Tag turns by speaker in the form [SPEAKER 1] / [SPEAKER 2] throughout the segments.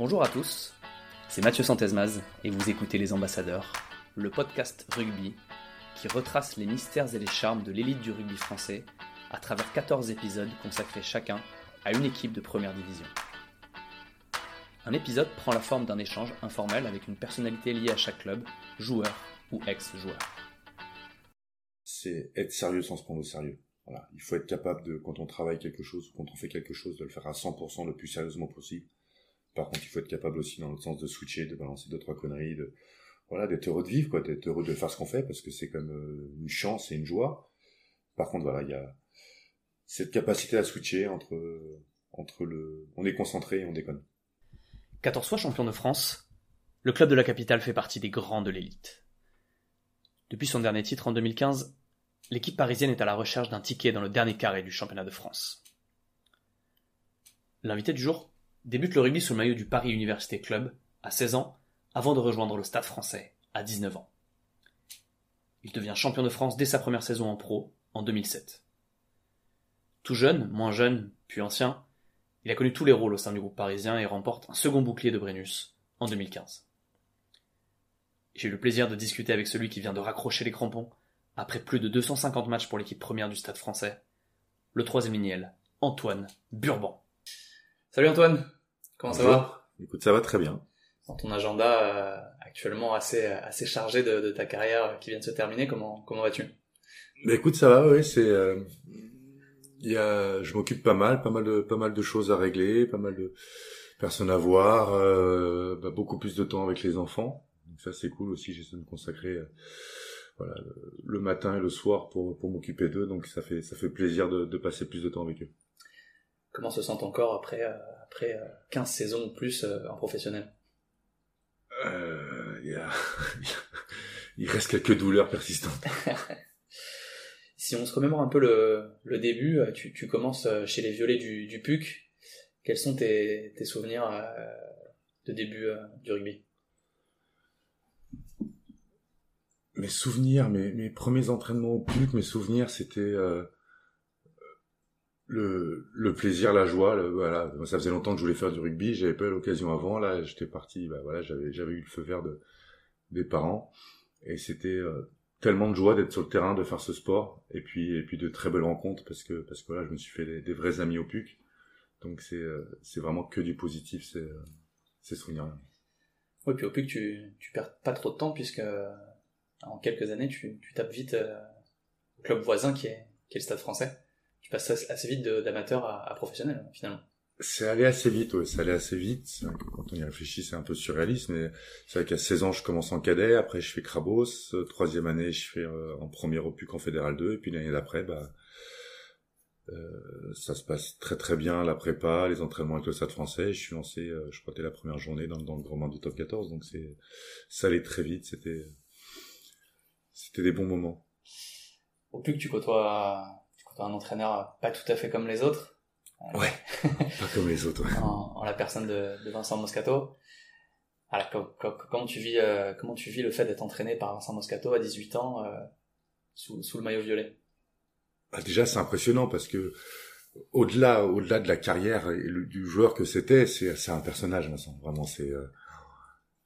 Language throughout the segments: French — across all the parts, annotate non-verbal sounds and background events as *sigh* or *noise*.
[SPEAKER 1] Bonjour à tous, c'est Mathieu Santesmaz et vous écoutez Les Ambassadeurs, le podcast rugby qui retrace les mystères et les charmes de l'élite du rugby français à travers 14 épisodes consacrés chacun à une équipe de première division. Un épisode prend la forme d'un échange informel avec une personnalité liée à chaque club, joueur ou ex-joueur.
[SPEAKER 2] C'est être sérieux sans se prendre au sérieux. Il faut être capable de, quand on travaille quelque chose ou quand on fait quelque chose, de le faire à 100% le plus sérieusement possible. Par contre, il faut être capable aussi, dans l'autre sens, de switcher, de balancer deux, trois conneries, de, voilà, d'être heureux de vivre, quoi, d'être heureux de faire ce qu'on fait, parce que c'est comme euh, une chance et une joie. Par contre, voilà, il y a cette capacité à switcher entre, entre le, on est concentré et on déconne.
[SPEAKER 1] 14 fois champion de France, le club de la capitale fait partie des grands de l'élite. Depuis son dernier titre en 2015, l'équipe parisienne est à la recherche d'un ticket dans le dernier carré du championnat de France. L'invité du jour débute le rugby sous le maillot du Paris Université Club à 16 ans avant de rejoindre le Stade français à 19 ans. Il devient champion de France dès sa première saison en pro en 2007. Tout jeune, moins jeune, puis ancien, il a connu tous les rôles au sein du groupe parisien et remporte un second bouclier de Brennus en 2015. J'ai eu le plaisir de discuter avec celui qui vient de raccrocher les crampons après plus de 250 matchs pour l'équipe première du Stade français, le troisième lignel, Antoine Burban. Salut Antoine, comment ça va?
[SPEAKER 2] Écoute, ça va très bien.
[SPEAKER 1] Dans ton agenda euh, actuellement assez assez chargé de, de, ta carrière qui vient de se terminer, comment comment vas-tu?
[SPEAKER 2] Bah, écoute, ça va, oui, c'est euh, il y a je m'occupe pas mal, pas mal de pas mal de choses à régler, pas mal de personnes à voir, euh, bah, beaucoup plus de temps avec les enfants. Donc ça c'est cool aussi, j'essaie de me consacrer euh, voilà, le matin et le soir pour, pour m'occuper d'eux, donc ça fait ça fait plaisir de, de passer plus de temps avec eux.
[SPEAKER 1] Comment se sentent encore après, euh, après 15 euh, saisons ou plus euh, en professionnel?
[SPEAKER 2] Euh, y a... *laughs* Il reste quelques douleurs persistantes. *laughs*
[SPEAKER 1] si on se remémore un peu le, le début, tu, tu, commences chez les violets du, du PUC. Quels sont tes, tes souvenirs de début du rugby?
[SPEAKER 2] Mes souvenirs, mes, mes premiers entraînements au PUC, mes souvenirs, c'était le, plaisir, la joie, voilà. Ça faisait longtemps que je voulais faire du rugby, j'avais pas eu l'occasion avant. Là, j'étais parti, bah voilà, j'avais j'avais eu le feu vert de des parents et c'était euh, tellement de joie d'être sur le terrain, de faire ce sport et puis et puis de très belles rencontres parce que parce que je me suis fait des, vrais amis au PUC. Donc c'est euh, c'est vraiment que du positif, c'est euh, c'est souvenirs.
[SPEAKER 1] Oui, puis au PUC tu tu perds pas trop de temps puisque en quelques années tu tu tapes vite au club voisin qui qui est le Stade Français tu passes assez vite d'amateur à, à, professionnel finalement.
[SPEAKER 2] C'est allé assez vite, ouais, c'est allé assez vite. Quand on y réfléchit, c'est un peu surréaliste, mais c'est vrai qu'à 16 ans, je commence en cadet, après je fais Crabos, euh, troisième année, je fais euh, en premier au PUC en Fédéral 2, et puis l'année d'après, bah, euh, ça se passe très très bien, la prépa, les entraînements avec le Stade français, je suis lancé, euh, je crois, dès la première journée dans, dans le grand bain du top 14, donc c'est, ça allait très vite, c'était, c'était des bons moments.
[SPEAKER 1] Au PUC, tu côtoies un entraîneur pas tout à fait comme les autres.
[SPEAKER 2] Ouais, *laughs* pas comme les autres.
[SPEAKER 1] En, la personne de, Vincent Moscato. Alors, comment tu vis, euh, comment tu vis le fait d'être entraîné par Vincent Moscato à 18 ans euh, sous, le maillot violet?
[SPEAKER 2] Bah, Déjà, c'est impressionnant parce que au-delà, au-delà de la carrière et du joueur que c'était, c'est, un personnage, Vincent. Vraiment, c'est, euh,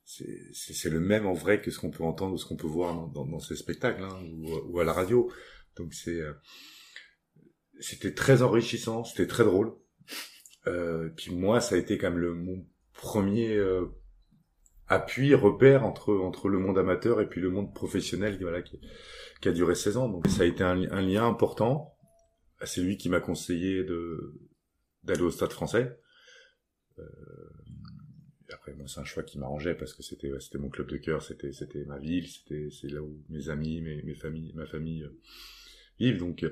[SPEAKER 2] c'est, le même en vrai que ce qu'on peut entendre ou ce qu'on peut voir dans, dans, ces spectacles hein, ou, à la radio. Donc c'est c'était très enrichissant, c'était très drôle. Euh, puis moi, ça a été quand même le, mon premier euh, appui, repère entre entre le monde amateur et puis le monde professionnel, voilà, qui, a duré 16 ans. Donc ça a été un, lien important. C'est lui qui m'a conseillé d'aller au Stade Français. Euh, après, moi, c'est un choix qui m'arrangeait parce que c'était mon club de cœur, c'était c'était ma ville, c'était c'est là où mes amis, mes mes familles, ma famille euh, vivent. Donc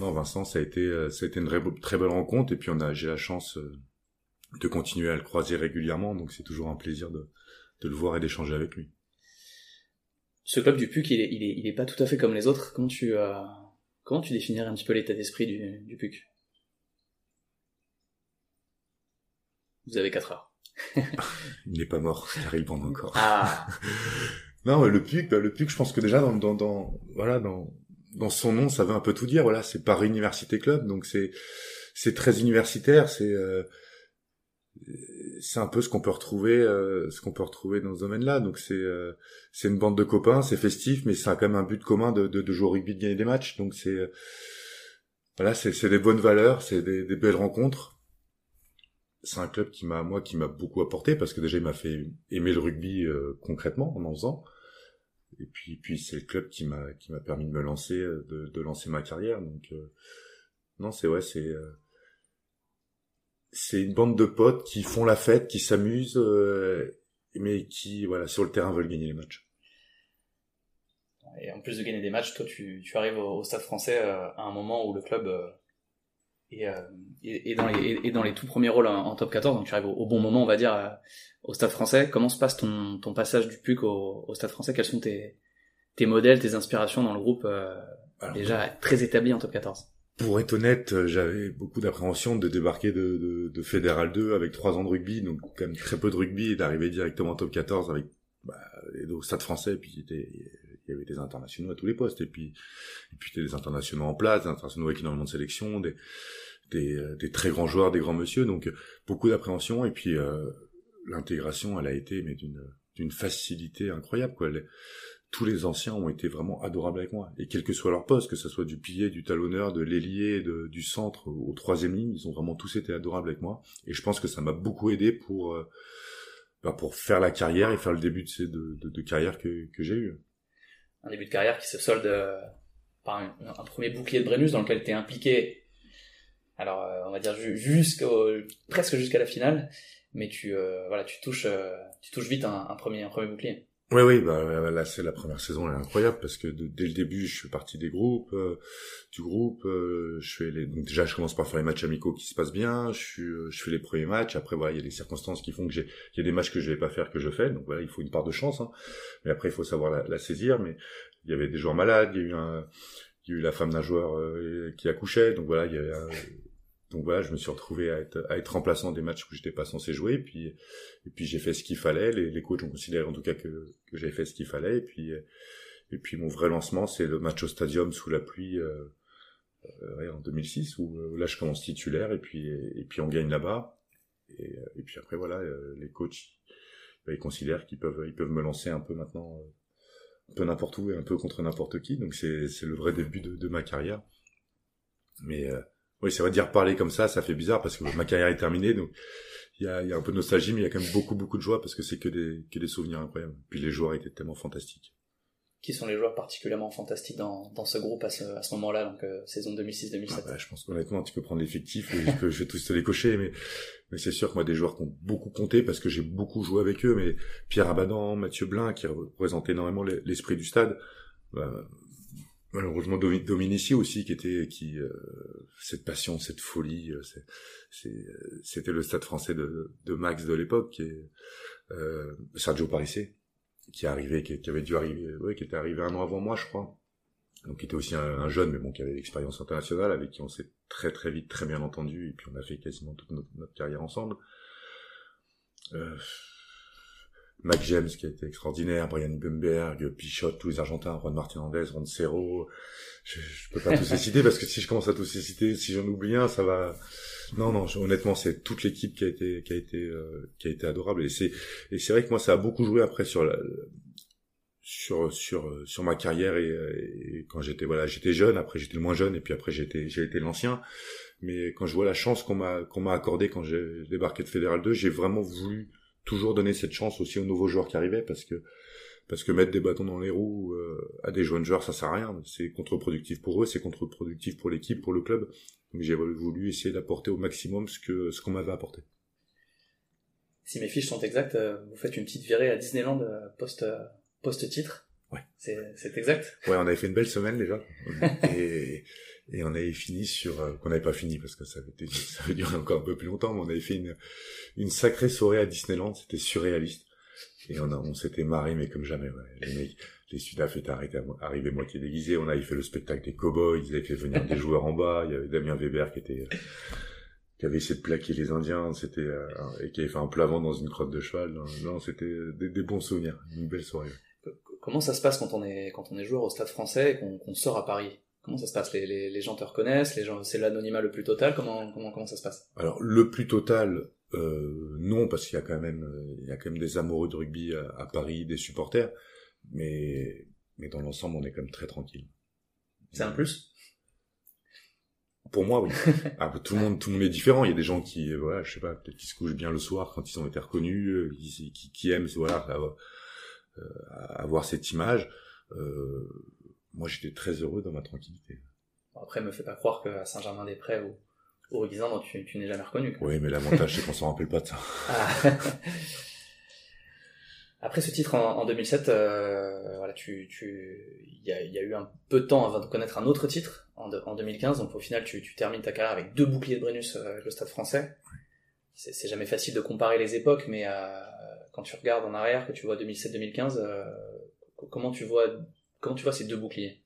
[SPEAKER 2] non, Vincent, ça a été, euh, ça a été une très, belle rencontre et puis on a, j'ai la chance euh, de continuer à le croiser régulièrement, donc c'est toujours un plaisir de, de le voir et d'échanger avec lui.
[SPEAKER 1] Ce club du PUC, il est, il est, il est pas tout à fait comme les autres. Comment tu, euh, comment tu définirais un petit peu l'état d'esprit du, du PUC? Vous avez 4 heures. *laughs*
[SPEAKER 2] il n'est pas mort, car il bande encore.
[SPEAKER 1] Ah. *laughs*
[SPEAKER 2] non, le PUC, bah, le PUC, je pense que déjà dans, dans, dans voilà, dans dans son nom, ça veut un peu tout dire. Voilà, c'est Paris Université Club, donc c'est c'est très universitaire. C'est euh, c'est un peu ce qu'on peut retrouver, euh, ce qu'on peut retrouver dans ce domaine-là. Donc c'est euh, c'est une bande de copains, c'est festif, mais ça a quand même un but commun de, de, de jouer au rugby, de gagner des matchs. Donc c'est euh, voilà, c'est c'est des bonnes valeurs, c'est des, des belles rencontres. C'est un club qui m'a moi qui m'a beaucoup apporté parce que déjà il m'a fait aimer le rugby concrètement en en faisant. Et puis puis c'est le club qui m'a qui m'a permis de me lancer, de, de lancer ma carrière. Donc non, c'est ouais, c'est c'est une bande de potes qui font la fête, qui s'amusent, euh, mais qui, voilà, sur le terrain veulent gagner les matchs.
[SPEAKER 1] Et en plus de gagner des matchs, toi, tu, tu arrives au, Stade français euh, à un moment où le club euh, est, est, dans les, est, dans les tout premiers rôles en, top 14, donc tu arrives au, bon moment, on va dire, au Stade français. Comment se passe ton, ton passage du PUC au, au Stade français? Quels sont tes, tes modèles, tes inspirations dans le groupe déjà très établi en top 14
[SPEAKER 2] pour être honnête, euh, j'avais beaucoup d'appréhension de débarquer de, de, de, Fédéral 2 avec trois ans de rugby, donc quand même très peu de rugby, et d'arriver directement en top 14 avec bah, au stade français, puis il y avait des internationaux à tous les postes, et puis et puis des internationaux en place, des internationaux avec énormément de sélection, des, des, euh, des très grands joueurs, des grands monsieur, donc beaucoup d'appréhension, et puis euh, l'intégration, elle a été mais d'une facilité incroyable, quoi tous les anciens ont été vraiment adorables avec moi. Et quel que soit leur poste, que ce soit du pilier, du talonneur, de l'ailier, du centre au troisième ligne, ils ont vraiment tous été adorables avec moi. Et je pense que ça m'a beaucoup aidé pour euh, bah, pour faire la carrière et faire le début de, ces, de, de, carrière que, que j'ai eu.
[SPEAKER 1] Un début de carrière qui se solde euh, par un, premier bouclier de Brennus dans lequel tu impliqué. Alors, euh, on va dire jusqu'au presque jusqu'à la finale, mais tu voilà, tu touches tu touches vite un, un premier un premier bouclier.
[SPEAKER 2] Oui, oui, bah là c'est la première saison, elle est incroyable parce que dès le début, je fais partie des groupes, euh, du groupe. Euh, je fais les, donc déjà, je commence par faire les matchs amicaux qui se passent bien. Je suis, euh, je fais les premiers matchs. Après, voilà, il y a des circonstances qui font que j'ai, il y a des matchs que je vais pas faire que je fais. Donc voilà, il faut une part de chance. Hein. Mais après, il faut savoir la, la, saisir. Mais il y avait des joueurs malades. Il y a eu un, il y a eu la femme d'un joueur qui accouchait. Donc voilà, il y avait donc voilà, je me suis retrouvé à être, à être remplaçant des matchs où j'étais pas censé jouer, et puis, et puis j'ai fait ce qu'il fallait. Les, les coachs ont considéré en tout cas que, j'avais fait ce qu'il fallait, et puis, et puis mon vrai lancement, c'est le match au stadium sous la pluie euh, euh, en 2006, où, euh, là je commence titulaire, et puis, et, puis on gagne là-bas. Et, puis après voilà, les coachs, bah, ils considèrent qu'ils peuvent, ils peuvent me lancer un peu maintenant, un peu n'importe où et un peu contre n'importe qui. Donc c'est, c'est le vrai début de ma carrière. Mais oui, c'est vrai dire parler comme ça, ça fait bizarre parce que ma carrière est terminée, donc il y a, y a, un peu de nostalgie, mais il y a quand même beaucoup beaucoup de joie parce que c'est que des que des souvenirs incroyables. Puis les joueurs étaient tellement fantastiques.
[SPEAKER 1] Qui sont les joueurs particulièrement fantastiques dans, dans ce groupe à ce, à ce moment-là, donc euh, saison 2006-2007 ah
[SPEAKER 2] bah, Je pense qu'honnêtement, tu peux prendre l'effectif et je, je vais tous te les cocher, mais, mais c'est sûr que moi, des joueurs qui ont beaucoup compté parce que j'ai beaucoup joué avec eux, mais Pierre Abadan, Mathieu Blin, qui représentaient énormément l'esprit du stade, bah, malheureusement Dominici aussi qui était qui euh, cette passion cette folie euh, euh, c'était le stade français de, de Max de l'époque qui est euh, Sergio Parissé qui est arrivé qui, avait dû arriver ouais, qui était arrivé un an avant moi je crois. Donc qui était aussi un, jeune mais bon qui avait l'expérience internationale avec qui on s'est très très vite très bien entendu et puis on a fait quasiment toute notre, notre carrière ensemble. Euh, Mac James qui a été extraordinaire, Brian Bumberg, Pichot, tous les Argentins, Juan Martinandez, Roncero. Je, je peux pas tous les citer parce que si je commence à tous les citer, si j'en oublie un, ça va. Non, non, honnêtement, c'est toute l'équipe qui a été, qui a été, euh, qui a été adorable. Et c'est, et c'est vrai que moi, ça a beaucoup joué après sur la, sur sur sur ma carrière et, quand j'étais voilà j'étais jeune après j'étais le moins jeune et puis après j'étais j'ai été l'ancien mais quand je vois la chance qu'on m'a qu'on m'a accordé quand j'ai débarqué de Fédéral 2 j'ai vraiment voulu toujours donner cette chance aussi aux nouveaux joueurs qui arrivaient parce que parce que mettre des bâtons dans les roues euh, à des jeunes joueurs ça sert à rien. C'est contre-productif pour eux c'est contre-productif pour l'équipe pour le club. Donc j'ai voulu essayer d'apporter au maximum ce que ce qu'on m'avait apporté.
[SPEAKER 1] Si mes fiches sont exactes euh, vous faites une petite virée à Disneyland euh, post post titre
[SPEAKER 2] ouais.
[SPEAKER 1] C'est c'est exact.
[SPEAKER 2] Ouais on avait fait une belle semaine déjà. *laughs* Et et on avait fini sur euh, qu'on n'avait pas fini parce que ça avait, ça avait duré encore un peu plus longtemps mais on avait fait une une sacrée soirée à Disneyland c'était surréaliste. Et on a, on s'était marré mais comme jamais ouais. les mecs les Sudaf étaient arrêtés arrivés moitié déguisés. On avait fait le spectacle des cowboys ils avaient fait venir des joueurs en bas. Il y avait Damien Weber qui était qui avait essayé de plaquer les Indiens. C'était euh, et qui avait fait un plavant dans une crotte de cheval. Non, c'était des, des, bons souvenirs. Une belle soirée
[SPEAKER 1] comment ça se passe quand on est quand on est joueur au Stade Français et qu'on sort à Paris? Comment ça se passe? Les, les, gens te reconnaissent? Les gens, c'est l'anonymat le plus total? Comment comment comment ça se passe?
[SPEAKER 2] Alors le plus total, euh, non, parce qu'il y a quand même, il y a quand même des amoureux de rugby à, Paris, des supporters, mais mais dans l'ensemble, on est quand même très tranquille.
[SPEAKER 1] C'est un plus?
[SPEAKER 2] Pour moi, oui. *laughs* Ah, tout le monde, tout le monde est différent. Il y a des gens qui, voilà, je sais pas, peut-être qui se couchent bien le soir quand ils ont été reconnus, euh, qui, qui, qui aiment, voilà, avoir, euh, avoir cette image. Euh, moi, j'étais très heureux dans ma tranquillité.
[SPEAKER 1] Après, me fais pas croire qu'à Saint-Germain-des-Prés ou au Reguisan, tu, tu n'es jamais reconnu.
[SPEAKER 2] Oui, mais l'avantage, c'est qu'on s'en rappelle pas de ça. *laughs* Ah.
[SPEAKER 1] Après ce titre en, 2007, euh, voilà, tu, tu, il y a, y a, eu un peu de temps avant de connaître un autre titre en, en 2015. Donc au final, tu, tu, termines ta carrière avec deux boucliers de Brennus euh, avec le Stade Français. C'est jamais facile de comparer les époques, mais euh, quand tu regardes en arrière, que tu vois 2007-2015, euh, comment tu vois, comment tu vois ces deux boucliers?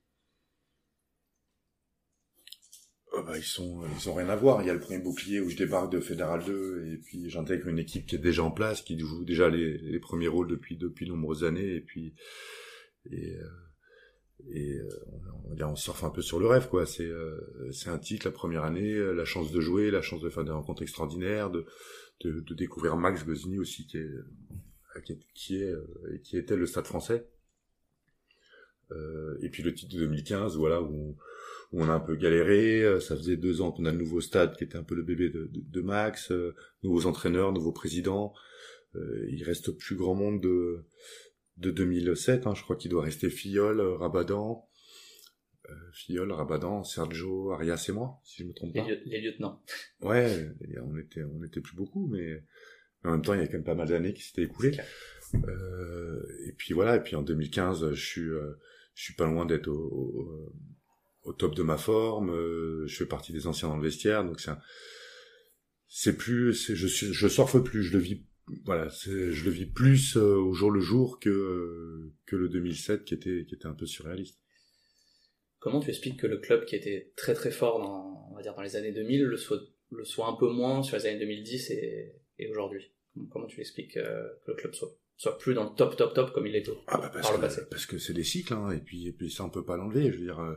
[SPEAKER 2] Oh, bah, ils sont ils ont rien à voir. Il y a le premier bouclier où je débarque de Fédéral 2 et puis j'intègre une équipe qui est déjà en place, qui joue déjà les, premiers rôles depuis depuis de nombreuses années et puis euh, euh, on, surfe un peu sur le rêve quoi. C'est euh, un titre la première année, la chance de jouer, la chance de faire des rencontres extraordinaires, de découvrir Max Gosni aussi qui est qui était le Stade Français. Et puis le titre de 2015 voilà où où on a un peu galéré. Euh, ça faisait deux ans qu'on a le nouveau stade qui était un peu le bébé de, de, Max, euh, nouveaux entraîneurs, nouveaux présidents. Euh, il reste plus grand monde de, de 2007. Hein. Je crois qu'il doit rester Fillol, Rabadan, euh, Fillol, Rabadan, Sergio, Arias et moi, si je me trompe pas.
[SPEAKER 1] Les, lieutenants.
[SPEAKER 2] Ouais, on était, on était plus beaucoup, mais, en même temps, il y a quand même pas mal d'années qui s'étaient écoulées. Euh, et puis voilà, et puis en 2015, je suis, je suis pas loin d'être au, au top de ma forme. Euh, je fais partie des anciens dans le vestiaire, donc c'est c'est plus, je je surfe plus, je le vis, voilà, je le vis plus euh, au jour le jour que que le 2007 qui était qui était un peu surréaliste.
[SPEAKER 1] Comment tu expliques que le club qui était très très fort dans on va dire dans les années 2000 le soit le soit un peu moins sur les années 2010 et, et aujourd'hui? Comment tu expliques euh, que le club soit? Soit plus dans le top top top comme il est
[SPEAKER 2] ah bah parce, que, parce que c'est des cycles hein, et puis et puis ça on peut pas l'enlever je veux dire euh,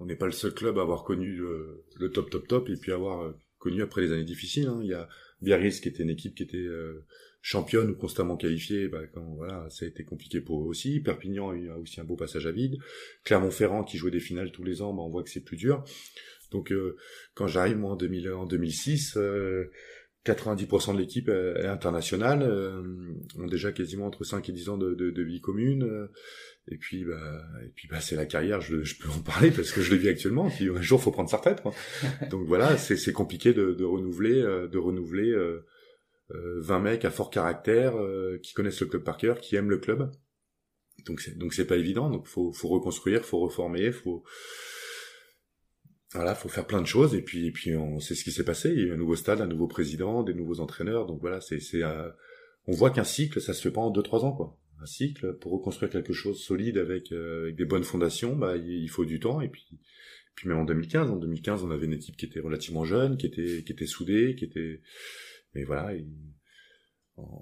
[SPEAKER 2] on n'est pas le seul club à avoir connu le, le, top top top et puis avoir euh, connu après les années difficiles hein. il y a Biarritz qui était une équipe qui était euh, championne ou constamment qualifiée bah, quand voilà ça a été compliqué pour eux aussi. Perpignan a eu aussi un beau passage à vide. Clermont-Ferrand qui jouait des finales tous les ans bah, on voit que c'est plus dur. Donc quand j'arrive moi en 2000 en 2006 90% de l'équipe est internationale, euh, ont déjà quasiment entre 5 et 10 ans de, de, de vie commune. Euh, et puis, bah, et puis, bah, c'est la carrière. Je, je, peux en parler parce que je le vis actuellement. Puis un jour, faut prendre sa retraite. Quoi. *laughs* Donc voilà, c'est compliqué de, de, renouveler, euh, de renouveler euh, 20 mecs à fort caractère qui connaissent le club par cœur, qui aiment le club. Donc c'est donc c'est pas évident. Donc faut faut reconstruire, faut reformer, faut voilà, faut faire plein de choses et puis et puis on sait ce qui s'est passé. Il y a eu un nouveau stade, un nouveau président, des nouveaux entraîneurs. Donc voilà, c'est c'est euh, on voit qu'un cycle, ça se fait pas en deux trois ans quoi. Un cycle pour reconstruire quelque chose solide avec euh, avec des bonnes fondations, bah il faut du temps et puis puis même en 2015, en 2015, on avait une équipe qui était relativement jeune, qui était qui était soudée, qui était mais voilà,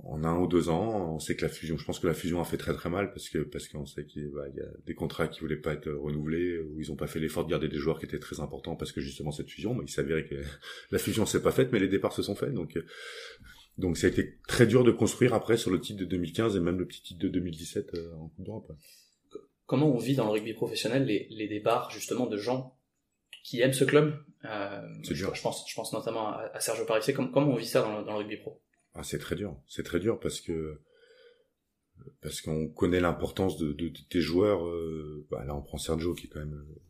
[SPEAKER 2] en un ou deux ans, on sait que la fusion, je pense que la fusion a fait très très mal parce que parce qu'on sait qu'il bah, y a des contrats qui voulaient pas être renouvelés ou ils ont pas fait l'effort de garder des joueurs qui étaient très importants parce que justement cette fusion, bah, il s'avérait que *laughs* la fusion s'est pas faite mais les départs se sont faits donc donc ça a été très dur de construire après sur le titre de 2015 et même le petit titre de 2017 euh, en Coupe d'Europe.
[SPEAKER 1] Comment on vit dans le rugby professionnel les, les départs justement de gens qui aiment ce club? Euh, C'est dur. Je pense, je pense notamment à, Sergio Parissé. Comment, comment on vit ça dans dans le rugby pro?
[SPEAKER 2] Ah, c'est très dur. C'est très dur parce que parce qu'on connaît l'importance de, de, tes joueurs. Euh, bah, là, on prend Sergio qui est quand même euh,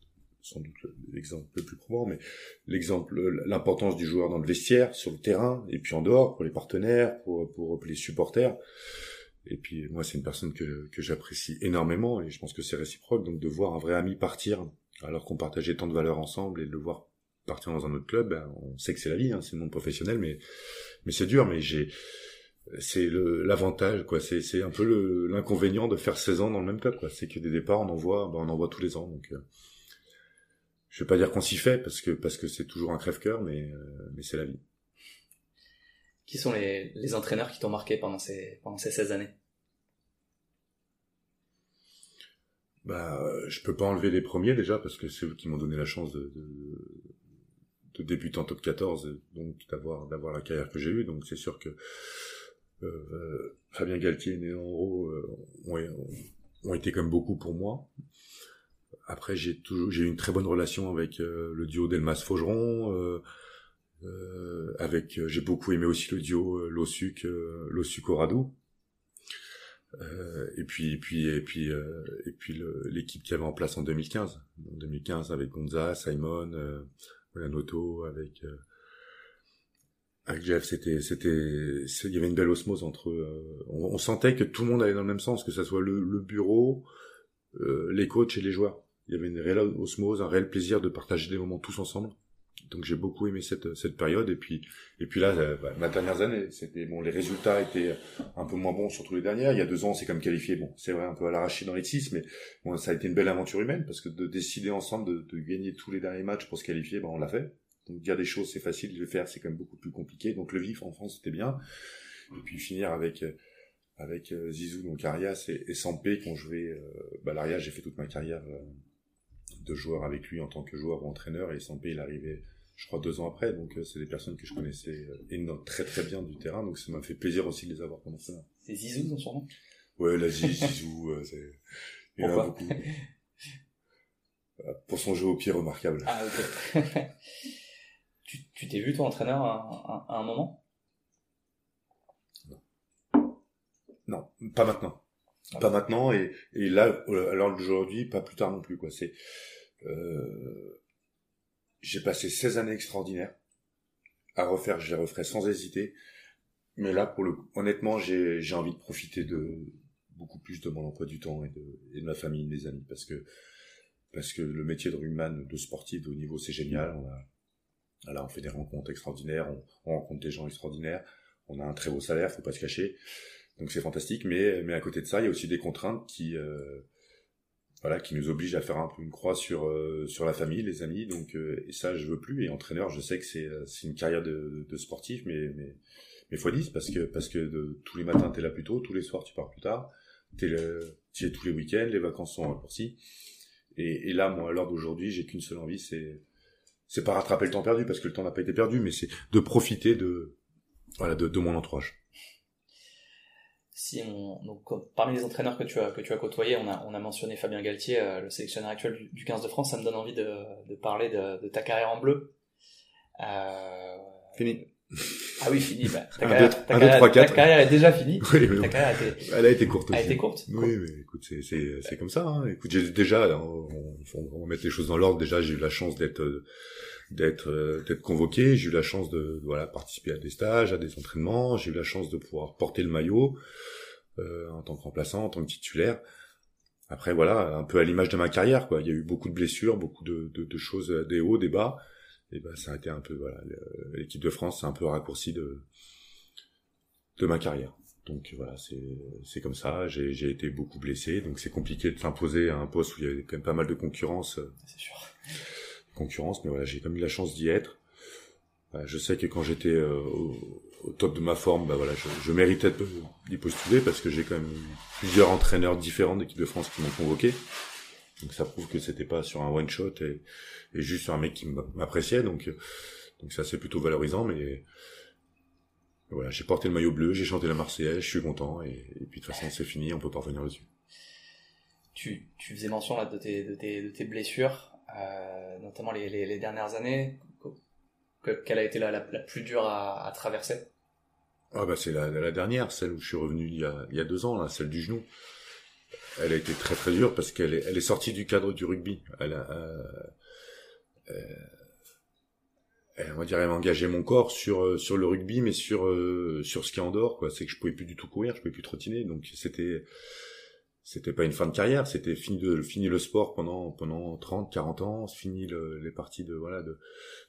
[SPEAKER 2] sans doute l'exemple le plus probant, mais l'exemple, l'importance du joueur dans le vestiaire, sur le terrain, et puis en dehors pour les partenaires, pour pour les supporters. Et puis moi, c'est une personne que que j'apprécie énormément, et je pense que c'est réciproque. Donc de voir un vrai ami partir alors qu'on partageait tant de valeurs ensemble et de le voir partir dans un autre club, ben, on sait que c'est la vie, hein, c'est le monde professionnel, mais mais c'est dur, mais j'ai c'est l'avantage quoi. C'est c'est un peu l'inconvénient de faire 16 ans dans le même club quoi. C'est que des départs on en voit ben, on en voit tous les ans donc euh, je vais pas dire qu'on s'y fait parce que parce que c'est toujours un crève-cœur mais euh, mais c'est la vie.
[SPEAKER 1] Qui sont les, les entraîneurs qui t'ont marqué pendant ces pendant ces 16 années?
[SPEAKER 2] Bah je peux pas enlever les premiers déjà parce que c'est eux qui m'ont donné la chance de, de débutant top 14, donc d'avoir d'avoir la carrière que j'ai eue. Donc c'est sûr que euh, Fabien Galtier et Néanro euh, ont, ont, été comme beaucoup pour moi. Après, j'ai toujours j'ai eu une très bonne relation avec euh, le duo Delmas Faugeron. Euh, euh, avec j'ai beaucoup aimé aussi le duo Losuc Losuc Oradou. et puis et puis et puis et puis l'équipe qui avait en place en 2015 en 2015 avec Gonza Simon Avec avec Jeff, c'était, c'était, il y avait une belle osmose entre. Euh, on, sentait que tout le monde allait dans le même sens, que ça soit le, le bureau, euh, les coachs et les joueurs. Il y avait une réelle osmose, un réel plaisir de partager des moments tous ensemble. Donc j'ai beaucoup aimé cette cette période et puis et puis là euh, bah, ma dernière année c'était bon les résultats étaient un peu moins bons surtout les dernières il y a deux ans c'est comme qualifié bon c'est vrai un peu à l'arraché dans les six mais bon ça a été une belle aventure humaine parce que de décider ensemble de, de gagner tous les derniers matchs pour se qualifier ben on l'a fait donc dire des choses c'est facile, de le faire c'est quand même beaucoup plus compliqué. Donc le vif en France c'était bien. Et puis finir avec euh, avec euh, Zizou donc Arias et, et Sampé ont joué. Euh, bah l'Arias j'ai fait toute ma carrière de joueur avec lui en tant que joueur ou entraîneur et Sampé il arrivait je crois deux ans après donc c'est des personnes que je connaissais très très bien du terrain donc ça m'a fait plaisir aussi de les avoir pendant ça.
[SPEAKER 1] C'est Zizou son nom
[SPEAKER 2] Ouais la Zizou c'est il y en a *laughs* beaucoup. Pour son jeu au pied remarquable.
[SPEAKER 1] Ah ok. *laughs* Tu t'es vu, toi, entraîneur, à, un moment?
[SPEAKER 2] Non. Non, pas maintenant. Pas maintenant, et, et là, à l'heure d'aujourd'hui, pas plus tard non plus, quoi. C'est, euh, j'ai passé 16 années extraordinaires. À refaire, je les referai sans hésiter. Mais là, pour le, honnêtement, j'ai, j'ai envie de profiter de beaucoup plus de mon emploi du temps et de, et de ma famille, de mes amis, parce que, parce que le métier de rugbyman, de sportif de haut niveau, c'est génial. On a, Là, on fait des rencontres extraordinaires, on, rencontre des gens extraordinaires, on a un très beau salaire, faut pas se cacher. Donc c'est fantastique, mais mais à côté de ça, il y a aussi des contraintes qui euh, voilà qui nous obligent à faire un peu une croix sur euh, sur la famille, les amis. Donc euh, et ça, je veux plus. Et entraîneur, je sais que c'est c'est une carrière de, de sportif, mais mais mais fois 10 parce que parce que de, tous les matins t'es là plus tôt, tous les soirs tu pars plus tard, t'es tu es tous les week-ends, les vacances sont raccourcies. Et, et là, moi, à l'heure d'aujourd'hui, j'ai qu'une seule envie, c'est c'est pas rattraper le temps perdu parce que le temps n'a pas été perdu, mais c'est de profiter de voilà de, de mon entourage.
[SPEAKER 1] Si on, parmi les entraîneurs que tu as côtoyés, on a on a mentionné Fabien Galtier, euh, le sélectionneur actuel du, 15 de France. Ça me donne envie de, parler de, de ta carrière en bleu.
[SPEAKER 2] Euh... Fini.
[SPEAKER 1] Ah oui, fini. Bah, ta, carrière, ta, carrière, ta carrière est déjà finie.
[SPEAKER 2] Oui, ta carrière a été... Elle a été courte
[SPEAKER 1] aussi. A été courte.
[SPEAKER 2] Oui, mais écoute, c'est c'est c'est comme ça. Hein. Écoute, j'ai déjà, on, on, on, va mettre les choses dans l'ordre. Déjà, j'ai eu la chance d'être d'être euh, d'être convoqué. J'ai eu la chance de voilà participer à des stages, à des entraînements. J'ai eu la chance de pouvoir porter le maillot euh, en tant que remplaçant, en tant que titulaire. Après voilà, un peu à l'image de ma carrière quoi. Il y a eu beaucoup de blessures, beaucoup de, de, de choses, des hauts, des bas. Et ben ça a été un peu voilà l'équipe de France, c'est un peu raccourci de de ma carrière. Donc voilà, c'est c'est comme ça. J'ai j'ai été beaucoup blessé, donc c'est compliqué de s'imposer à un poste où il y avait quand même pas mal de concurrence.
[SPEAKER 1] C'est sûr
[SPEAKER 2] concurrence, mais voilà, j'ai quand même eu la chance d'y être. je sais que quand j'étais euh, au, top de ma forme, bah voilà, je, méritais d'y postuler parce que j'ai quand même eu plusieurs entraîneurs différents d'équipe de France qui m'ont convoqué. Donc ça prouve que c'était pas sur un one shot et, juste sur un mec qui m'appréciait. Donc donc ça c'est plutôt valorisant, mais voilà, j'ai porté le maillot bleu, j'ai chanté la Marseillaise, je suis content et, puis de toute façon c'est fini, on peut pas revenir dessus.
[SPEAKER 1] Tu, tu faisais mention là de tes, de tes, de tes blessures. Euh, notamment les, les, les, dernières années Quelle a été la, la, plus dure à, à traverser?
[SPEAKER 2] Ah bah c'est la, la, dernière, celle où je suis revenu il y a, il y a deux ans, là, celle du genou. Elle a été très très dure parce qu'elle est, elle est sortie du cadre du rugby. Elle a, euh, euh, elle, on va dire, elle a engagé mon corps sur sur le rugby, mais sur euh, sur ce qui est en dehors, quoi. C'est que je pouvais plus du tout courir, je pouvais plus trottiner, donc c'était c'était pas une fin de carrière, c'était fini de fini le sport pendant pendant 30 40 ans, fini le, les parties de voilà de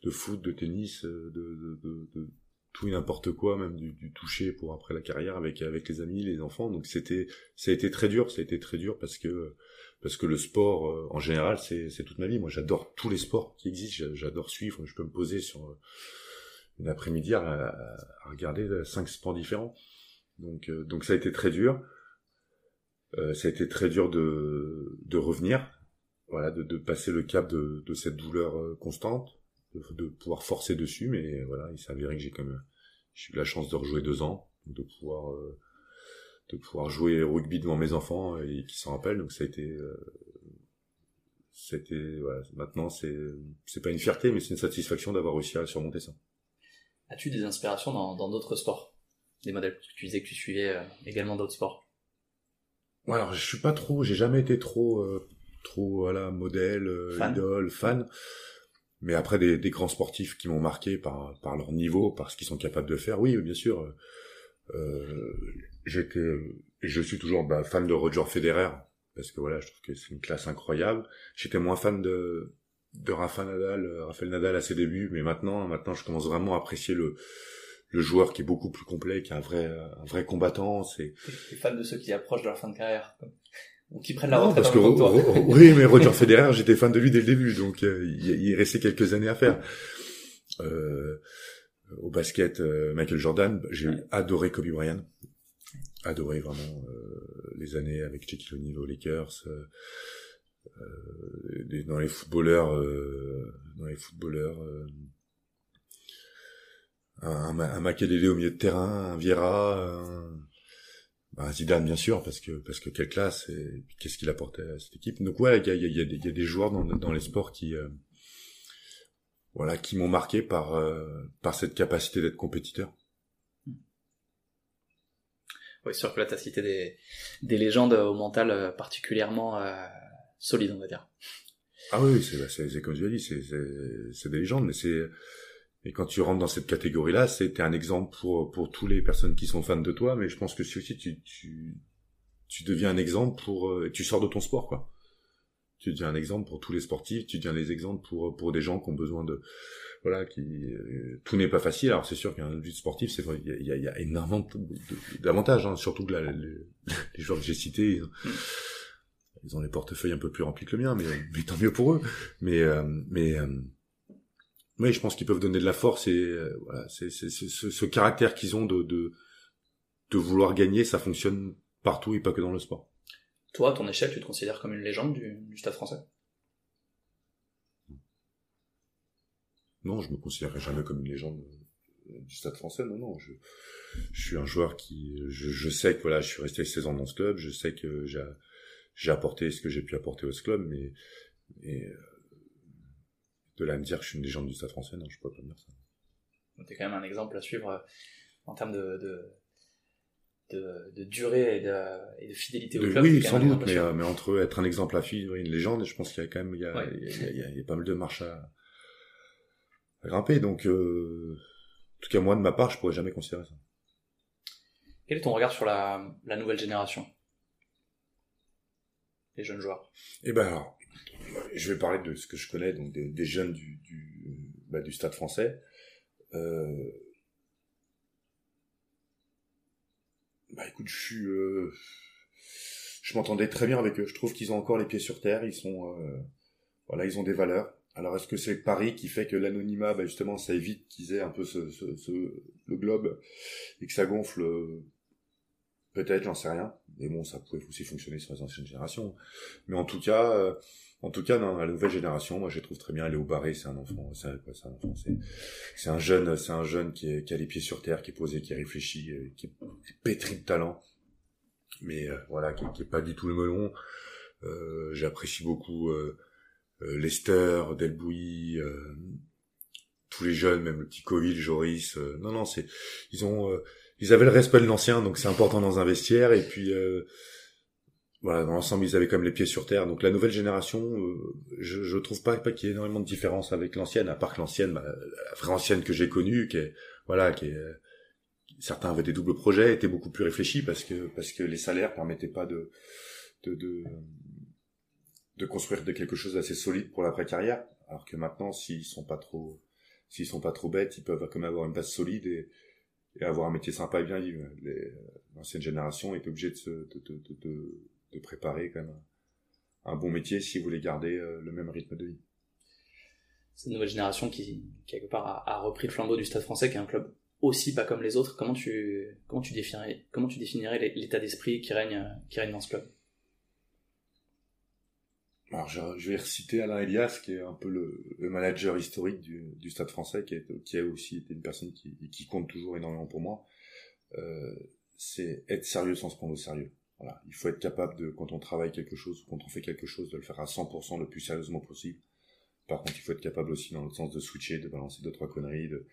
[SPEAKER 2] de foot, de tennis, euh, de de, de, tout et n'importe quoi, même du, du, toucher pour après la carrière avec avec les amis, les enfants. Donc c'était ça a été très dur, ça a été très dur parce que parce que le sport euh, en général c'est c'est toute ma vie. Moi j'adore tous les sports qui existent, j'adore suivre, je peux me poser sur euh, une après-midi à, à, regarder cinq sports différents. Donc donc ça a été très dur. Euh, ça a été très dur de, de revenir, voilà, de, de passer le cap de, de cette douleur euh, constante. De, pouvoir forcer dessus, mais voilà, il s'est avéré que j'ai comme j'ai eu la chance de rejouer deux ans, de pouvoir de pouvoir jouer au rugby devant mes enfants et qui s'en rappellent. Donc ça a été c'était voilà, maintenant c'est c'est pas une fierté mais c'est une satisfaction d'avoir réussi à surmonter ça.
[SPEAKER 1] As-tu des inspirations dans dans d'autres sports, des modèles? Parce que tu disais que tu suivais euh, également d'autres sports.
[SPEAKER 2] Ouais, alors je suis pas trop, j'ai jamais été trop euh, trop voilà modèle, euh, fan. idole, fan. Mais après des, des grands sportifs qui m'ont marqué par par leur niveau, par ce qu'ils sont capables de faire, oui, bien sûr. Euh, j'étais je suis toujours bah, fan de Roger Federer parce que voilà, je trouve que c'est une classe incroyable. J'étais moins fan de de Rafa Nadal, euh, Rafael Nadal à ses débuts, mais maintenant, maintenant, je commence vraiment à apprécier le le joueur qui est beaucoup plus complet, qui est un vrai un vrai combattant. C'est.
[SPEAKER 1] T'es fan de ceux qui approchent de leur fin de carrière. Ou qui prennent la retraite parce que,
[SPEAKER 2] oui, mais Roger Federer, *laughs* j'étais fan de lui dès le début, donc euh, il, il restait quelques années à faire. Euh, au basket, euh, Michael Jordan, j'ai adoré Kobe Bryant adoré vraiment euh, les années avec Shaquille O'Neal aux Lakers. Euh, euh, dans les footballeurs, dans les footballeurs, un, un Makelele au milieu de terrain, un Vieira, un, bah, Zidane bien sûr parce que parce que quelle classe et qu'est-ce qu'il apportait à cette équipe. Donc ouais, il y a, y, a, y a, des joueurs dans, dans les sports qui voilà qui m'ont marqué par par cette capacité d'être compétiteur.
[SPEAKER 1] Oui, sûr que là, tu as cité des, des légendes au mental euh, particulièrement euh, solides, on va dire.
[SPEAKER 2] Ah oui, c'est, c'est, comme tu l'as dit, c'est, c'est, des légendes, mais c'est... Et quand tu rentres dans cette catégorie-là, c'était un exemple pour pour tous les personnes qui sont fans de toi, mais je pense que si aussi tu tu tu deviens un exemple pour euh, tu sors de ton sport quoi. Tu deviens un exemple pour tous les sportifs, tu deviens des exemples pour pour des gens qui ont besoin de voilà, qui euh, tout n'est pas facile. Alors c'est sûr qu'un but sportif, c'est il y a, y a énormément d'avantages, hein, surtout que les joueurs que j'ai cités, ils ont, les portefeuilles un peu plus remplis que le mien, mais, mais tant mieux pour eux. Mais euh, mais euh, oui, je pense qu'ils peuvent donner de la force et voilà, c'est ce, ce, caractère qu'ils ont de, de de vouloir gagner, ça fonctionne partout et pas que dans le sport.
[SPEAKER 1] Toi, à ton échelle, tu te considères comme une légende du, du Stade français?
[SPEAKER 2] Non, je me considérerai jamais comme une légende euh, du Stade français. Non, non, je, je suis un joueur qui, je, je, sais que voilà, je suis resté 16 ans dans ce club. Je sais que j'ai, j'ai apporté ce que j'ai pu apporter au club, mais, mais euh, de là à me dire que je suis une légende du Stade français, non, je peux pas dire ça.
[SPEAKER 1] T'es quand même un exemple à suivre euh, en termes de, de... De, de, durée et de, et de fidélité au club.
[SPEAKER 2] Oui, sans doute, mais, mais, entre être un exemple à suivre et une légende, je pense qu'il y a quand même il y a, il y a, il y a, il y a pas mal de marches à, grimper. Donc, euh, en tout cas, moi, de ma part, je pourrais jamais considérer ça.
[SPEAKER 1] Quel est ton regard sur la, la nouvelle génération? Les jeunes joueurs?
[SPEAKER 2] Eh ben alors, je vais parler de ce que je connais, donc des, jeunes du, du, bah, du stade français. Euh, bah écoute, je suis... Euh, je m'entendais très bien avec eux. Je trouve qu'ils ont encore les pieds sur terre. Ils sont... Euh, voilà, ils ont des valeurs. Alors est-ce que c'est Paris qui fait que l'anonymat, bah, justement, ça évite qu'ils aient un peu ce, ce, ce, le globe et que ça gonfle Peut-être, j'en sais rien. Mais bon, ça pouvait aussi fonctionner sur les anciennes générations. Mais en tout cas, euh, en tout cas, dans la nouvelle génération, moi, je trouve très bien. Léo Barré, c'est un enfant. C'est c'est un enfant. C'est un jeune, c'est un jeune qui, qui a les pieds sur terre, qui est posé, qui réfléchit, euh, qui est pétri de talent. Mais euh, voilà, qui, qui est pas du tout le melon. Euh, J'apprécie beaucoup. Euh, euh, Lester, Delbouy, tous les jeunes, même le petit Coville, Joris. Non, non, c'est ils ont ils avaient le respect de l'ancien, donc c'est important dans un vestiaire. Et puis voilà, dans l'ensemble, ils avaient comme les pieds sur terre. Donc la nouvelle génération, je, je trouve pas, pas qu'il y ait énormément de différence avec l'ancienne, à part que l'ancienne, bah, la vraie ancienne que j'ai connue, qui est voilà, qui est certains avaient des doubles projets, étaient beaucoup plus réfléchis parce que parce que les salaires permettaient pas de de, de, de construire de quelque chose d'assez solide pour l'après carrière. Alors que maintenant, s'ils sont pas trop, s'ils sont pas trop bêtes, ils peuvent quand même avoir une base solide et, et avoir un métier sympa et bien vivre. L'ancienne génération est obligée de, se, préparer quand même un, bon métier si vous voulez garder euh, le même rythme de vie.
[SPEAKER 1] Cette nouvelle génération qui, quelque part, a, a, repris le flambeau du Stade français, qui est un club aussi pas comme les autres. Comment tu, comment tu définirais, définirais l'état d'esprit qui règne, qui règne dans ce club?
[SPEAKER 2] Alors, je, vais reciter Alain Elias, qui est un peu le, manager historique du, Stade français, qui, est, qui a aussi été une personne qui, qui compte toujours énormément pour moi. Euh, c'est être sérieux sans se prendre au sérieux. Voilà. Il faut être capable de, quand on travaille quelque chose, quand on fait quelque chose, de le faire à 100% le plus sérieusement possible. Par contre, il faut être capable aussi, dans le sens de switcher, de balancer deux, trois conneries, de,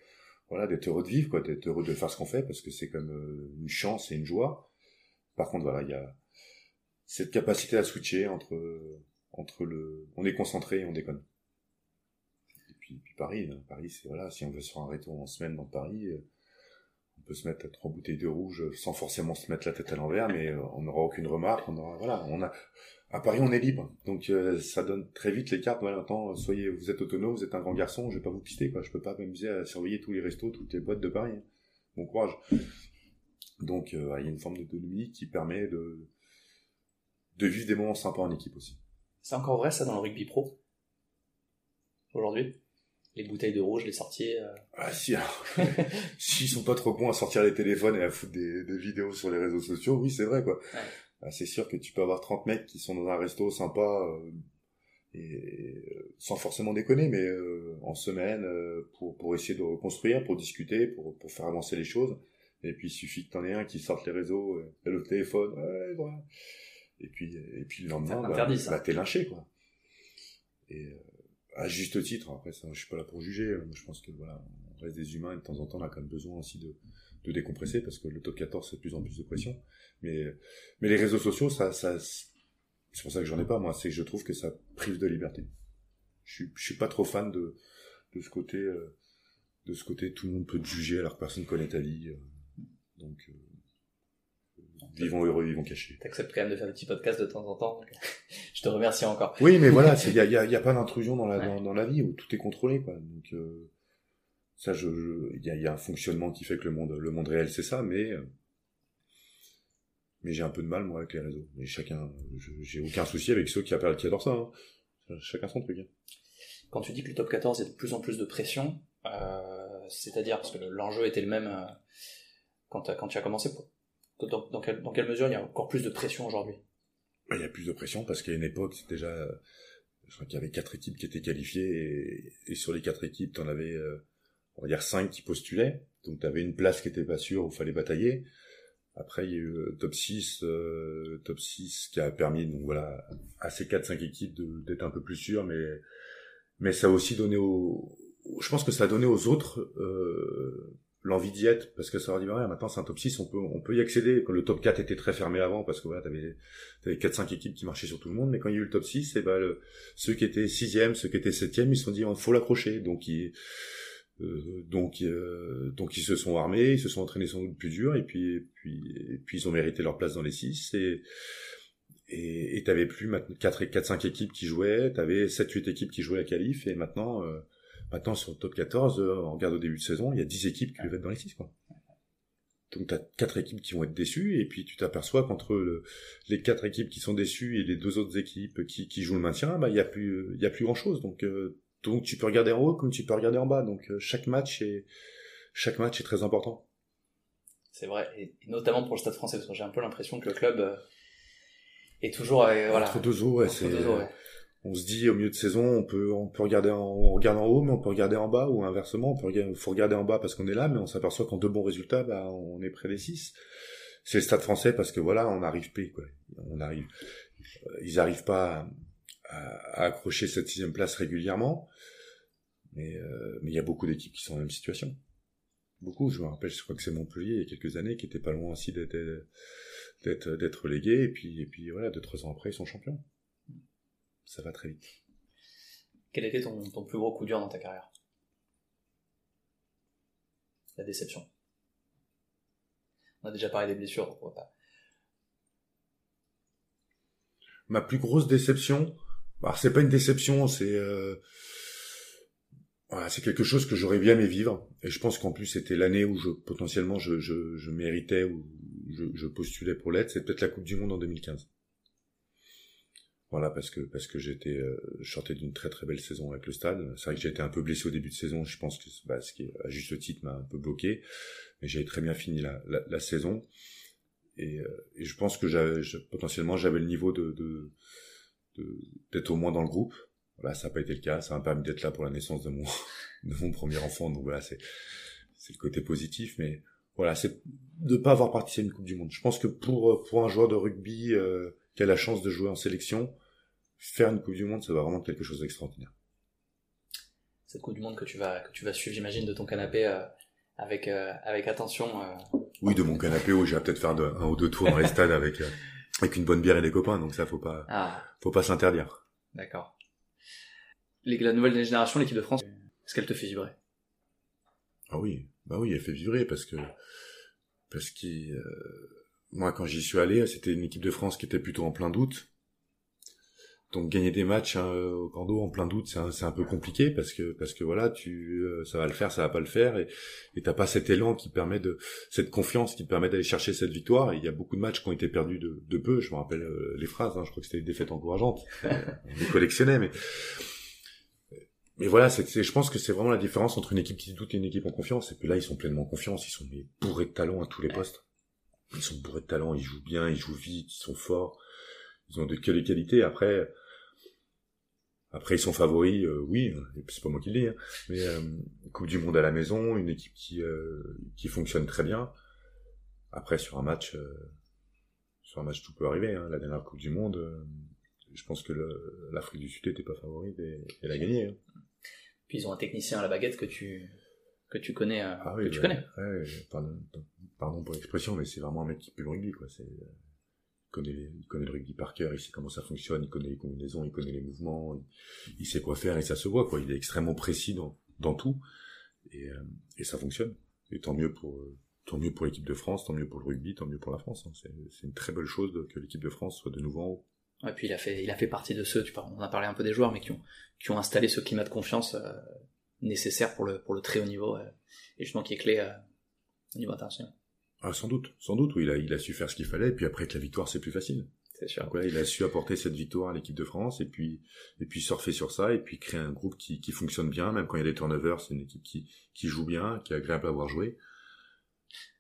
[SPEAKER 2] voilà, d'être heureux de vivre, quoi, d'être heureux de faire ce qu'on fait, parce que c'est comme euh, une chance et une joie. Par contre, voilà, il y a cette capacité à switcher entre, on est concentré et on déconne. Et puis, Paris, hein. Paris, c'est voilà, si on veut se faire un retour en semaine dans Paris, euh, on peut se mettre à trois bouteilles de rouge sans forcément se mettre la tête à l'envers, mais euh, on n'aura aucune remarque, on aura, voilà, on a, à Paris, on est libre. Donc, euh, ça donne très vite les cartes. Voilà, maintenant, soyez, vous êtes autonome, vous êtes un grand garçon, je vais pas vous quitter, quoi. Je peux pas m'amuser à surveiller tous les restos, toutes les boîtes de Paris. Bon courage. Donc, il y a une forme d'autonomie qui permet de, de vivre des moments sympas en équipe aussi.
[SPEAKER 1] C'est encore vrai ça dans le rugby pro? Aujourd'hui? Les bouteilles de rouge, les sorties euh...
[SPEAKER 2] Ah si, *laughs* s'ils sont pas trop bons à sortir les téléphones et à foutre des, vidéos sur les réseaux sociaux, oui c'est vrai quoi. Ah, c'est sûr que tu peux avoir 30 mecs qui sont dans un resto sympa euh, et euh, sans forcément déconner, mais en semaine pour pour essayer de reconstruire, pour discuter, pour pour faire avancer les choses. Et puis il suffit que t'en aies un qui sorte les réseaux, et le téléphone, ouais, voilà et puis et puis le lendemain bah, bah, t'es lynché quoi. Et euh, à juste titre après ça je suis pas là pour juger. Hein. je pense que voilà on reste des humains et de temps en temps on a quand même besoin aussi de, de décompresser parce que le top 14 c'est de plus en plus de pression. Mais mais les réseaux sociaux ça ça c'est pour ça que j'en ai pas moi. C'est que je trouve que ça prive de liberté. Je suis je suis pas trop fan de de ce côté euh, de ce côté tout le monde peut te juger alors que personne connaît ta vie euh. donc vivons heureux, vivons cachés.
[SPEAKER 1] T'acceptes quand même de faire des petits podcasts de temps en temps. *laughs* je te remercie encore.
[SPEAKER 2] Oui, mais voilà, il *laughs* y a, y, a, y a, pas d'intrusion dans la dans, la vie où tout est contrôlé, quoi. Donc euh, ça, je, il y a, y a un fonctionnement qui fait que le monde le monde réel c'est ça, mais euh, mais j'ai un peu de mal moi avec les réseaux. Mais chacun, j'ai aucun souci avec ceux qui, appellent, qui adorent ça. Hein. Chacun son truc. Hein.
[SPEAKER 1] Quand tu dis que le top 14 est de plus en plus de pression, euh, c'est-à-dire parce que l'enjeu était le même euh, quand, quand tu as commencé. Dans, dans, quelle, dans, quelle, mesure il y a encore plus de pression aujourd'hui?
[SPEAKER 2] Bah, Il y a plus de pression parce qu'à une époque, c'est déjà, je crois qu'il y avait quatre équipes qui étaient qualifiées et, et sur les quatre équipes, tu en avais, euh, on va dire cinq qui postulaient. Donc tu avais une place qui était pas sûre où fallait batailler. Après, il y a eu top 6, euh, top 6 qui a permis donc voilà à ces 4-5 équipes d'être un peu plus sûres, mais mais ça a aussi donné aux, je pense que ça a donné aux autres euh, l'envie d'y être parce que ça leur dit bah, maintenant c'est un top 6 on peut on peut y accéder. Le top 4 était très fermé avant parce que voilà t'avais t'avais 4 5 équipes qui marchaient sur tout le monde. Mais quand il y a eu le top 6 et ben ceux qui étaient sixième ceux qui étaient septième ils se sont dit faut l'accrocher. Donc ils euh, donc euh, donc ils se sont armés ils se sont entraînés sans doute plus dur. Et puis et puis et puis ils ont mérité leur place dans les 6 et et t'avais plus 4 4 5 équipes qui jouaient. T'avais 7 8 équipes qui jouaient la qualif. Et maintenant euh, Maintenant, sur le top 14, euh, on regarde au début de saison, il y a 10 équipes qui peuvent être dans les 6, quoi. Donc, tu as 4 équipes qui vont être déçues, et puis tu t'aperçois qu'entre les 4 équipes qui sont déçues et les deux autres équipes qui, qui jouent le maintien, bah, il y a plus, il y a plus grand chose. Donc, euh, donc, tu peux regarder en haut comme tu peux regarder en bas. Donc, euh, chaque match est, chaque match est très important.
[SPEAKER 1] C'est vrai, et notamment pour le Stade français, parce que j'ai un peu l'impression que le club est toujours, voilà.
[SPEAKER 2] Entre deux eaux, ouais, c'est, on se dit au milieu de saison, on peut on peut regarder en, regarde en haut, mais on peut regarder en bas ou inversement, on peut regarder, faut regarder en bas parce qu'on est là, mais on s'aperçoit qu'en deux bons résultats, bah, on est près des six. C'est le Stade Français parce que voilà, on arrive quoi. On arrive, ils arrivent pas à, accrocher cette sixième place régulièrement, mais euh, mais il y a beaucoup d'équipes qui sont la même situation. Beaucoup, je me rappelle, je crois que c'est Montpellier il y a quelques années qui était pas loin aussi d'être d'être d'être relégué et puis et puis voilà, deux trois ans après ils sont champions ça va très vite.
[SPEAKER 1] Quel était ton, plus gros coup dur dans ta carrière? La déception. On a déjà parlé des blessures, pas.
[SPEAKER 2] Ma plus grosse déception, bah, c'est pas une déception, c'est euh, voilà, c'est quelque chose que j'aurais bien aimé vivre. Et je pense qu'en plus c'était l'année où je potentiellement je, je, méritais ou je, je postulais pour l'être. C'est peut-être la Coupe du Monde en 2015. Voilà, parce que parce que j'étais, euh, je d'une très très belle saison avec le Stade. C'est vrai que j'ai été un peu blessé au début de saison. Je pense que bah, ce qui à juste titre m'a un peu bloqué, mais j'avais très bien fini la, la, saison. Et, euh, et, je pense que j'avais potentiellement j'avais le niveau de, de, d'être au moins dans le groupe. Voilà, ça n'a pas été le cas. Ça m'a permis d'être là pour la naissance de mon, *laughs* de mon premier enfant. Donc voilà, c'est, c'est le côté positif. Mais voilà, c'est de pas avoir participé à une Coupe du Monde. Je pense que pour, pour un joueur de rugby euh, qui a la chance de jouer en sélection, faire une Coupe du Monde, ça va vraiment être quelque chose d'extraordinaire.
[SPEAKER 1] Cette Coupe du Monde que tu vas, que tu vas suivre, j'imagine, de ton canapé euh, avec, euh, avec attention. Euh.
[SPEAKER 2] Oui, de mon canapé où j'irai peut-être faire de, un ou deux tours dans les stades avec, avec une bonne bière et des copains. Donc ça, faut pas, ah. faut pas s'interdire.
[SPEAKER 1] D'accord. La nouvelle génération, l'équipe de France, est-ce qu'elle te fait vibrer?
[SPEAKER 2] Ah oui, bah oui, elle fait vibrer parce que parce que moi quand j'y suis allé, c'était une équipe de France qui était plutôt en plein doute donc gagner des matchs hein, au cordeau en plein doute, c'est un, un, peu compliqué parce que parce que voilà, tu euh, ça va le faire, ça va pas le faire et et t'as pas cet élan qui permet de cette confiance qui permet d'aller chercher cette victoire. il y a beaucoup de matchs qui ont été perdus de, de peu. Je me rappelle euh, les phrases. Hein, je crois que c'était des défaites encourageantes. *laughs* on les collectionnait, mais mais voilà, c'est, je pense que c'est vraiment la différence entre une équipe qui doute et une équipe en confiance. Et puis là, ils sont pleinement confiance. Ils sont bourrés de talent à tous les postes. Ils sont bourrés de talent. Ils jouent bien, ils jouent vite, ils sont forts ils ont de quelle qualité. Après, après ils sont favoris, euh, oui, c'est pas moi qui le dis, hein, mais euh, Coupe du Monde à la maison, une équipe qui euh, qui fonctionne très bien. Après sur un match, euh, sur un match tout peut arriver. Hein. La dernière Coupe du Monde, je pense que l'Afrique du Sud était pas favorite et elle a gagné. Hein.
[SPEAKER 1] Puis ils ont un technicien à la baguette que tu que tu connais, ah que tu connais.
[SPEAKER 2] Ouais, pardon, pardon pour l'expression, mais c'est vraiment un mec qui peut le rugby, quoi. C'est connaît, il connaît le rugby par cœur, il sait comment ça fonctionne, il connaît les combinaisons, il connaît les mouvements, il, sait quoi faire et ça se voit quoi. Il est extrêmement précis dans, dans tout et, euh, et ça fonctionne. Et tant mieux pour euh, tant mieux pour l'équipe de France, tant mieux pour le rugby, tant mieux pour la France. Hein. C'est une très belle chose que l'équipe de France soit de nouveau en haut.
[SPEAKER 1] Et puis il a fait il a fait partie de ceux, tu parles, on a parlé un peu des joueurs, mais qui ont qui ont installé ce climat de confiance euh, nécessaire pour le pour le très haut niveau et justement qui est clé au niveau international.
[SPEAKER 2] Ah, sans doute, sans doute, oui, il a, il a su faire ce qu'il fallait, et puis après que la victoire, c'est plus facile.
[SPEAKER 1] C'est sûr.
[SPEAKER 2] Donc, il a su apporter cette victoire à l'équipe de France, et puis, et puis surfer sur ça, et puis créer un groupe qui, qui fonctionne bien, même quand il y a des turnovers, c'est une équipe qui, qui joue bien, qui est agréable à voir jouer.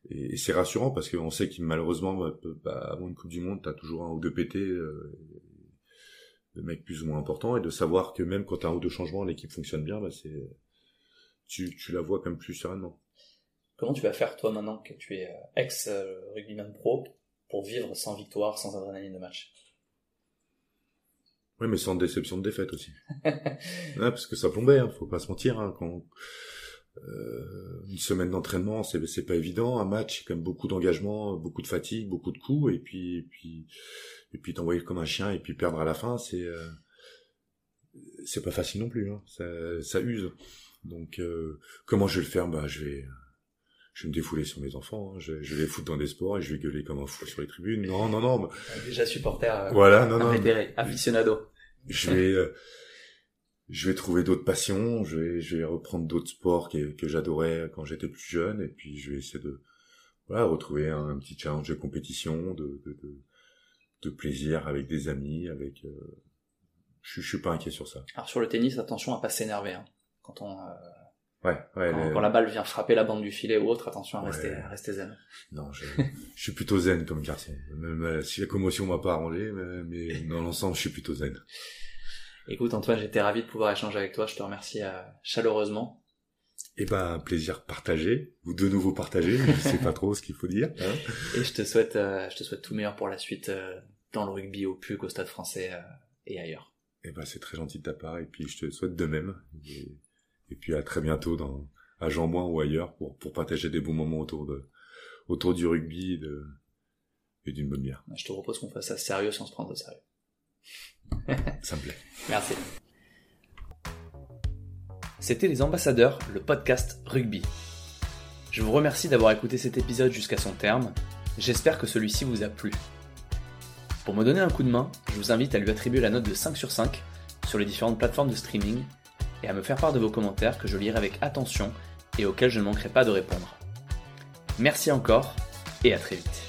[SPEAKER 2] Et, c'est rassurant parce qu'on sait qu'il malheureusement, bah, bah, avant une Coupe du Monde, t'as toujours un ou deux PT, euh, de mecs plus ou moins importants, et de savoir que même quand t'as un ou deux changements, l'équipe fonctionne bien, bah, c'est, tu, tu la vois comme plus sereinement.
[SPEAKER 1] Comment tu vas faire toi maintenant que tu es euh, ex rugbyman pro pour vivre sans victoire, sans adrénaline de match?
[SPEAKER 2] Oui, mais sans déception de défaite aussi. *laughs* parce que ça plombait, hein, faut pas se mentir. Hein, quand euh, une semaine d'entraînement, c'est c'est pas évident. Un match, c'est quand même beaucoup d'engagement, beaucoup de fatigue, beaucoup de coups, et puis et puis et puis t'envoyer comme un chien et puis perdre à la fin, c'est euh, c'est pas facile non plus. Hein, ça, ça use. Donc euh, comment je vais le faire? Bah je vais je vais me défouler sur mes enfants, hein. je, vais les foutre dans des sports et je vais gueuler comme un fou sur les tribunes. Non, non, non.
[SPEAKER 1] Déjà supporter. Euh,
[SPEAKER 2] voilà, non, non.
[SPEAKER 1] aficionado.
[SPEAKER 2] Je vais, euh, je vais trouver d'autres passions. Je vais, je vais reprendre d'autres sports que, que j'adorais quand j'étais plus jeune et puis je vais essayer de, voilà, retrouver un, petit challenge de compétition, de, de, de, de plaisir avec des amis, avec. Euh, je, je suis pas inquiet sur ça.
[SPEAKER 1] Alors sur le tennis, attention à pas s'énerver. Hein. Quand on
[SPEAKER 2] Ouais, ouais,
[SPEAKER 1] quand, la balle vient frapper la bande du filet ou autre, attention à rester, rester zen.
[SPEAKER 2] Non, je, je suis plutôt zen comme garçon. Même euh, si la commotion m'a pas arrangé, mais, dans l'ensemble, je suis plutôt zen.
[SPEAKER 1] Écoute Antoine, j'étais ravi de pouvoir échanger avec toi. Je te remercie euh, chaleureusement.
[SPEAKER 2] Eh ben, un plaisir partagé, ou de nouveau partagé, je sais pas trop ce qu'il faut dire.
[SPEAKER 1] Hein. *laughs* Et je te souhaite, euh, je te souhaite tout meilleur pour la suite dans le rugby, au PUC, au Stade Français et ailleurs.
[SPEAKER 2] Eh ben, c'est très gentil de ta part, et puis je te souhaite de même. Et puis à très bientôt dans, à Jean-Bouin ou ailleurs pour, pour partager des bons moments autour de, autour du rugby et, de, et d'une bonne bière.
[SPEAKER 1] Je te propose qu'on fasse ça sérieux sans se prendre au sérieux. *laughs*
[SPEAKER 2] ça me plaît.
[SPEAKER 1] Merci. C'était Les Ambassadeurs, le podcast rugby. Je vous remercie d'avoir écouté cet épisode jusqu'à son terme. J'espère que celui-ci vous a plu. Pour me donner un coup de main, je vous invite à lui attribuer la note de 5 sur 5 sur les différentes plateformes de streaming et à me faire part de vos commentaires que je lirai avec attention et auxquels je ne manquerai pas de répondre. Merci encore et à très vite.